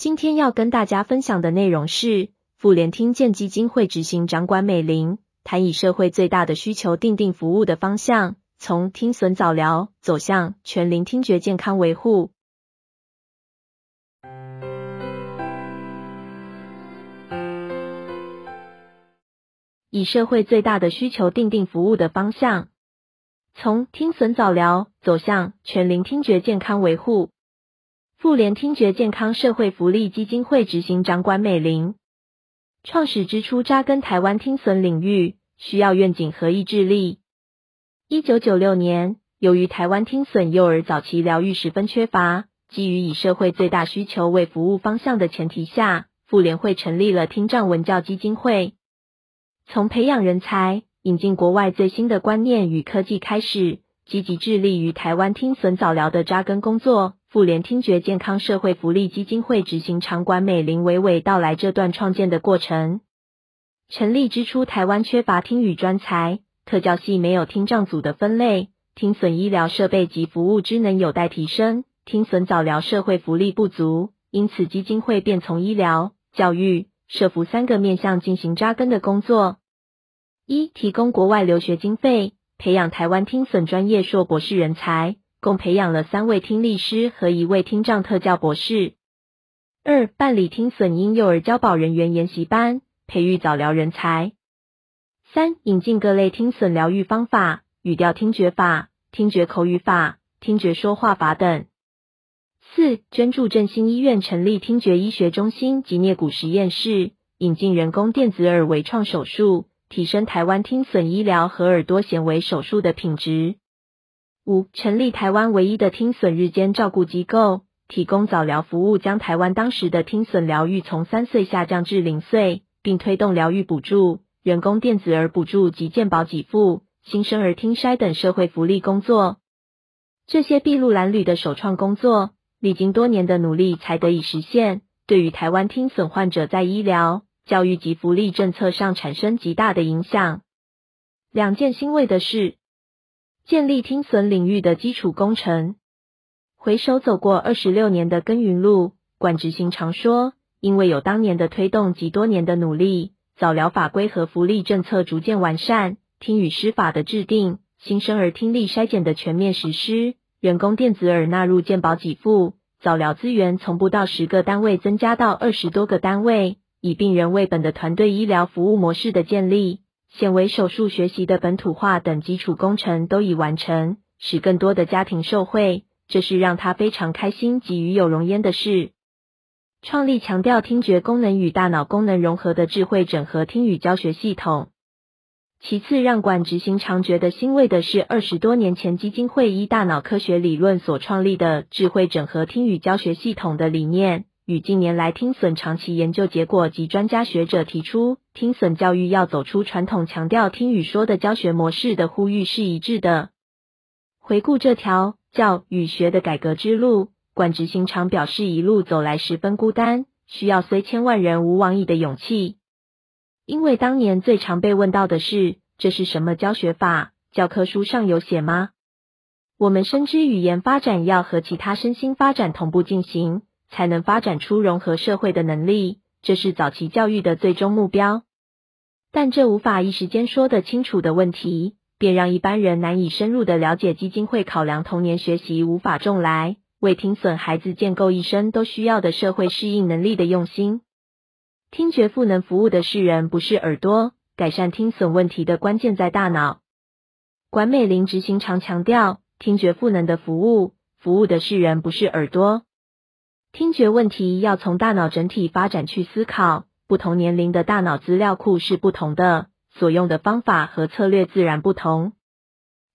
今天要跟大家分享的内容是妇联听见基金会执行长管美玲谈以社会最大的需求定定服务的方向，从听损早疗走向全龄听觉健康维护。以社会最大的需求定定服务的方向，从听损早疗走向全龄听觉健康维护。妇联听觉健康社会福利基金会执行长管美玲，创始之初扎根台湾听损领域，需要愿景和意志力。一九九六年，由于台湾听损幼儿早期疗愈十分缺乏，基于以社会最大需求为服务方向的前提下，妇联会成立了听障文教基金会。从培养人才、引进国外最新的观念与科技开始，积极致力于台湾听损早疗的扎根工作。妇联听觉健康社会福利基金会执行长管美玲娓娓道来这段创建的过程。成立之初，台湾缺乏听语专才，特教系没有听障组的分类，听损医疗设备及服务职能有待提升，听损早疗社会福利不足，因此基金会便从医疗、教育、社福三个面向进行扎根的工作。一、提供国外留学经费，培养台湾听损专业硕博士人才。共培养了三位听力师和一位听障特教博士。二、办理听损婴幼儿教保人员研习班，培育早疗人才。三、引进各类听损疗愈方法，语调听觉法、听觉口语法、听觉说话法等。四、捐助振兴医院成立听觉医学中心及颞骨实验室，引进人工电子耳微创手术，提升台湾听损医疗和耳朵显微手术的品质。五、成立台湾唯一的听损日间照顾机构，提供早疗服务，将台湾当时的听损疗愈从三岁下降至零岁，并推动疗愈补助、人工电子耳补助及健保给付、新生儿听筛等社会福利工作。这些筚路蓝缕的首创工作，历经多年的努力才得以实现，对于台湾听损患者在医疗、教育及福利政策上产生极大的影响。两件欣慰的事。建立听损领域的基础工程。回首走过二十六年的耕耘路，管执行常说，因为有当年的推动及多年的努力，早疗法规和福利政策逐渐完善，听语施法的制定，新生儿听力筛检的全面实施，人工电子耳纳入健保给付，早疗资源从不到十个单位增加到二十多个单位，以病人为本的团队医疗服务模式的建立。显微手术学习的本土化等基础工程都已完成，使更多的家庭受惠，这是让他非常开心及与有荣焉的事。创立强调听觉功能与大脑功能融合的智慧整合听语教学系统。其次，让管执行长觉得欣慰的是，二十多年前基金会依大脑科学理论所创立的智慧整合听语教学系统的理念。与近年来听损长期研究结果及专家学者提出听损教育要走出传统强调听与说的教学模式的呼吁是一致的。回顾这条教与学的改革之路，管执行长表示一路走来十分孤单，需要虽千万人无往矣的勇气。因为当年最常被问到的是这是什么教学法？教科书上有写吗？我们深知语言发展要和其他身心发展同步进行。才能发展出融合社会的能力，这是早期教育的最终目标。但这无法一时间说得清楚的问题，便让一般人难以深入的了解基金会考量童年学习无法重来，为听损孩子建构一生都需要的社会适应能力的用心。听觉赋能服务的是人，不是耳朵。改善听损问题的关键在大脑。管美玲执行长强调，听觉赋能的服务，服务的是人，不是耳朵。听觉问题要从大脑整体发展去思考，不同年龄的大脑资料库是不同的，所用的方法和策略自然不同。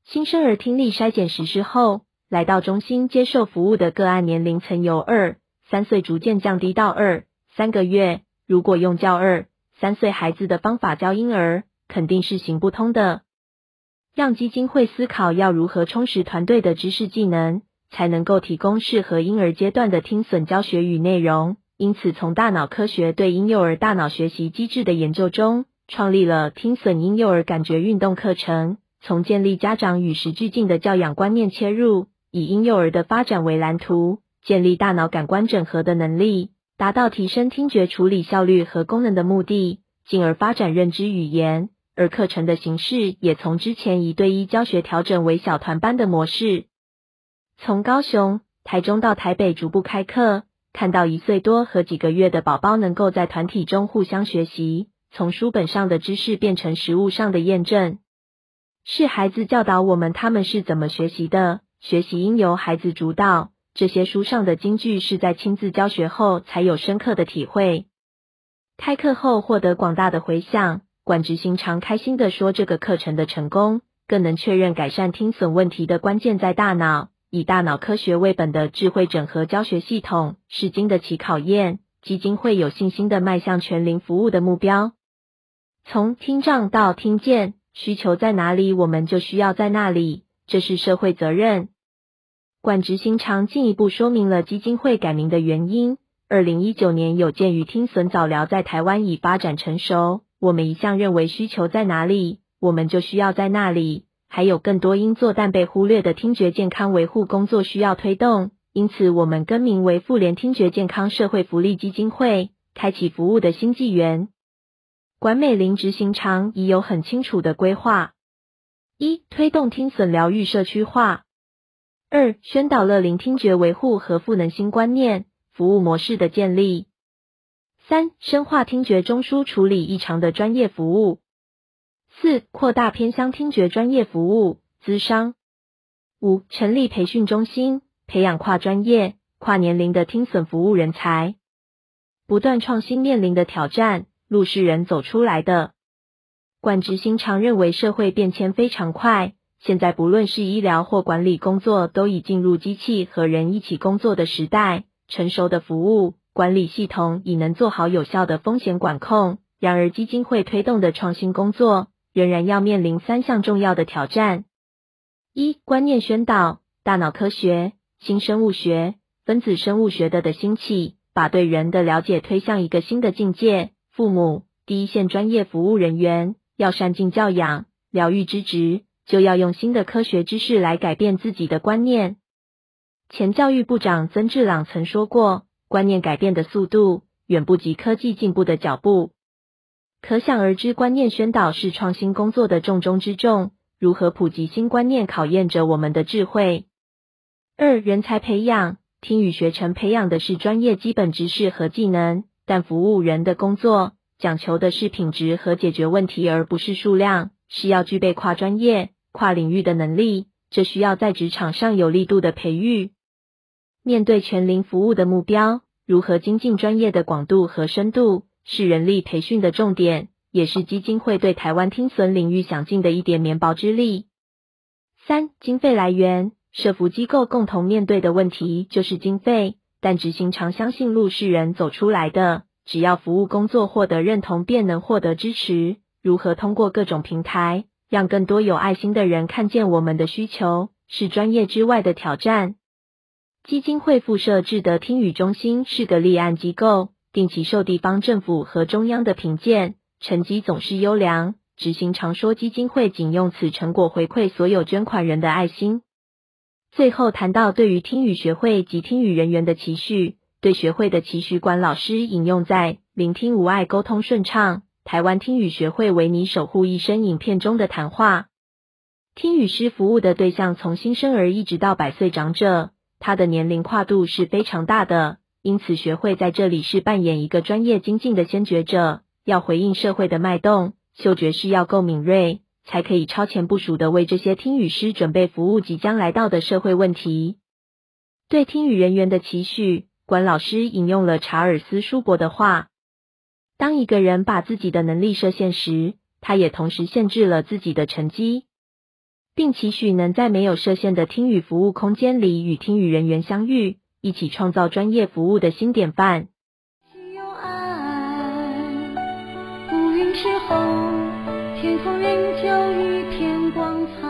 新生儿听力筛检实施后，来到中心接受服务的个案年龄层由二三岁逐渐降低到二三个月。如果用教二三岁孩子的方法教婴儿，肯定是行不通的。让基金会思考要如何充实团队的知识技能。才能够提供适合婴儿阶段的听损教学与内容。因此，从大脑科学对婴幼儿大脑学习机制的研究中，创立了听损婴幼儿感觉运动课程。从建立家长与时俱进的教养观念切入，以婴幼儿的发展为蓝图，建立大脑感官整合的能力，达到提升听觉处理效率和功能的目的，进而发展认知语言。而课程的形式也从之前一对一教学调整为小团班的模式。从高雄、台中到台北逐步开课，看到一岁多和几个月的宝宝能够在团体中互相学习，从书本上的知识变成实物上的验证。是孩子教导我们他们是怎么学习的，学习应由孩子主导。这些书上的金句是在亲自教学后才有深刻的体会。开课后获得广大的回响，管执行常开心的说：“这个课程的成功，更能确认改善听损问题的关键在大脑。以大脑科学为本的智慧整合教学系统是经得起考验。基金会有信心的迈向全龄服务的目标。从听障到听见，需求在哪里，我们就需要在那里，这是社会责任。”管执行长进一步说明了基金会改名的原因。二零一九年，有鉴于听损早疗在台湾已发展成熟，我们一向认为需求在哪里，我们就需要在那里。还有更多应做但被忽略的听觉健康维护工作需要推动，因此我们更名为妇联听觉健康社会福利基金会，开启服务的新纪元。管美玲执行长已有很清楚的规划：一、推动听损疗愈社区化。二、宣导乐龄听觉维护和赋能新观念、服务模式的建立。三、深化听觉中枢处理异常的专业服务。四、扩大偏乡听觉专业服务资商。五、成立培训中心，培养跨专业、跨年龄的听损服务人才。不断创新面临的挑战，路是人走出来的。管执行常认为社会变迁非常快。现在不论是医疗或管理工作，都已进入机器和人一起工作的时代。成熟的服务管理系统已能做好有效的风险管控。然而，基金会推动的创新工作仍然要面临三项重要的挑战：一、观念宣导，大脑科学、新生物学、分子生物学的的兴起，把对人的了解推向一个新的境界。父母、第一线专业服务人员要善尽教养、疗愈之职。就要用新的科学知识来改变自己的观念。前教育部长曾志朗曾说过，观念改变的速度远不及科技进步的脚步。可想而知，观念宣导是创新工作的重中之重。如何普及新观念，考验着我们的智慧。二、人才培养，听语学成培养的是专业基本知识和技能，但服务人的工作讲求的是品质和解决问题，而不是数量，是要具备跨专业。跨领域的能力，这需要在职场上有力度的培育。面对全龄服务的目标，如何精进专业的广度和深度，是人力培训的重点，也是基金会对台湾听损领域想尽的一点绵薄之力。三、经费来源，社服机构共同面对的问题就是经费，但执行长相信路是人走出来的，只要服务工作获得认同，便能获得支持。如何通过各种平台？让更多有爱心的人看见我们的需求，是专业之外的挑战。基金会附设智德听语中心是个立案机构，定期受地方政府和中央的评鉴，成绩总是优良。执行常说，基金会仅用此成果回馈所有捐款人的爱心。最后谈到对于听语学会及听语人员的期许，对学会的期许，管老师引用在聆听无碍，沟通顺畅。台湾听语学会为你守护一生影片中的谈话，听语师服务的对象从新生儿一直到百岁长者，他的年龄跨度是非常大的，因此学会在这里是扮演一个专业精进的先觉者，要回应社会的脉动，嗅觉是要够敏锐，才可以超前部署的为这些听语师准备服务即将来到的社会问题。对听语人员的期许，管老师引用了查尔斯·舒伯的话。当一个人把自己的能力设限时，他也同时限制了自己的成绩，并期许能在没有设限的听语服务空间里与听语人员相遇，一起创造专业服务的新典范。有爱，乌云之后，天空仍旧一片光彩。